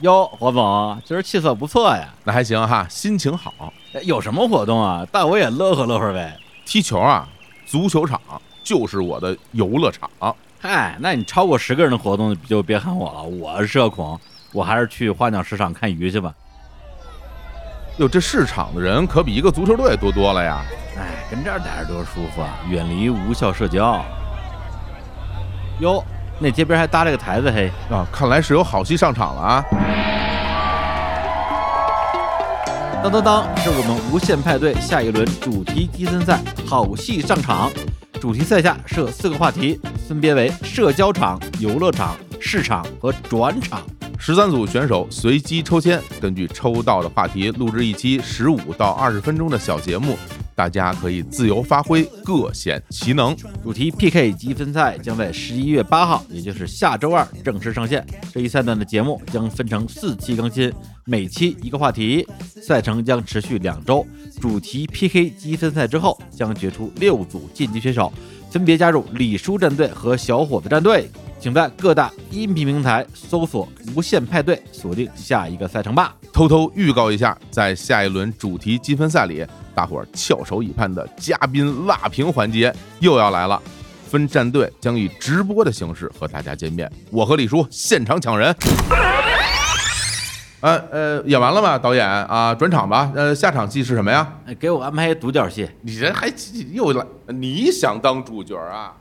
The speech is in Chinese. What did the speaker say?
哟，火总，今儿气色不错呀，那还行哈，心情好。有什么活动啊？带我也乐呵乐呵呗。踢球啊，足球场就是我的游乐场。嗨，那你超过十个人的活动就别喊我了，我是社恐，我还是去花鸟市场看鱼去吧。哟，这市场的人可比一个足球队多多了呀！哎，跟这儿待着多舒服啊，远离无效社交。哟，那街边还搭了个台子，嘿，啊，看来是有好戏上场了啊！当当当，是我们无限派对下一轮主题积分赛，好戏上场。主题赛下设四个话题，分别为社交场、游乐场、市场和转场。十三组选手随机抽签，根据抽到的话题录制一期十五到二十分钟的小节目，大家可以自由发挥，各显其能。主题 PK 积分赛将在十一月八号，也就是下周二正式上线。这一赛段的节目将分成四期更新，每期一个话题，赛程将持续两周。主题 PK 积分赛之后，将决出六组晋级选手，分别加入李叔战队和小伙子战队。请在各大音频平台搜索“无限派对”，锁定下一个赛程吧。偷偷预告一下，在下一轮主题积分赛里，大伙儿翘首以盼的嘉宾辣评环节又要来了。分战队将以直播的形式和大家见面，我和李叔现场抢人。呃呃，演完了吗？导演啊，转场吧。呃，下场戏是什么呀？给我安排独角戏。你这还又来？你想当主角啊？